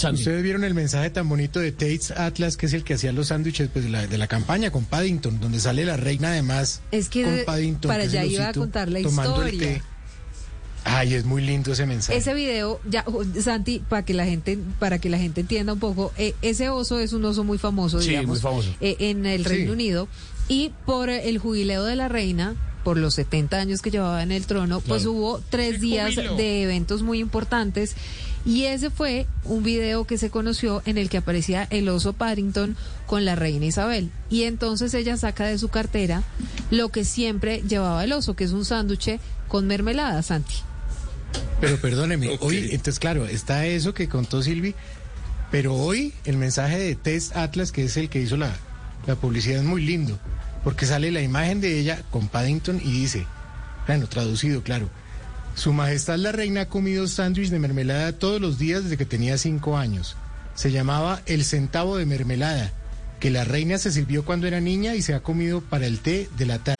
Sandy. Ustedes vieron el mensaje tan bonito de Tates Atlas, que es el que hacía los sándwiches pues, de, la, de la campaña con Paddington, donde sale la reina además Es que con Paddington. para allá iba a contar la tomando el historia. té. Ay, es muy lindo ese mensaje. Ese video, ya oh, Santi, para que la gente, para que la gente entienda un poco, eh, ese oso es un oso muy famoso, Sí, digamos, muy famoso. eh, en el Sí. Reino Unido y por el jubileo de la reina, por los 70 años que llevaba en el trono, pues hubo tres días de eventos muy importantes y ese fue un video que se conoció en el que aparecía el oso Paddington con la reina Isabel. Y entonces ella saca de su cartera lo que siempre llevaba el oso, que es un sándwich con mermelada, Santi. Pero perdóneme, hoy, entonces claro, está eso que contó Silvi, pero hoy el mensaje de Tess Atlas, que es el que hizo la, la publicidad, es muy lindo, porque sale la imagen de ella con Paddington y dice, bueno, traducido, claro, Su Majestad la Reina ha comido sándwich de mermelada todos los días desde que tenía cinco años. Se llamaba el centavo de mermelada, que la reina se sirvió cuando era niña y se ha comido para el té de la tarde.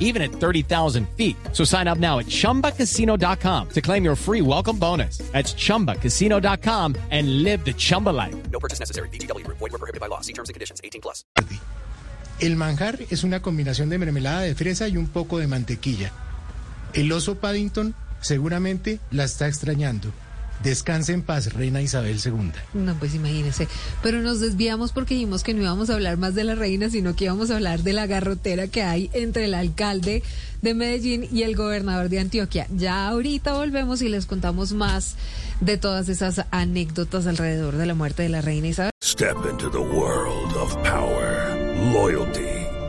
even at 30,000 feet. So sign up now at ChumbaCasino.com to claim your free welcome bonus. That's ChumbaCasino.com and live the Chumba life. No purchase necessary. Group. Void were prohibited by law. See terms and conditions. 18 plus. El manjar es una combinación de mermelada de fresa y un poco de mantequilla. El oso Paddington seguramente la está extrañando. Descanse en paz, reina Isabel II. No, pues imagínese. Pero nos desviamos porque dijimos que no íbamos a hablar más de la reina, sino que íbamos a hablar de la garrotera que hay entre el alcalde de Medellín y el gobernador de Antioquia. Ya ahorita volvemos y les contamos más de todas esas anécdotas alrededor de la muerte de la reina Isabel. Step into the world of power, loyalty,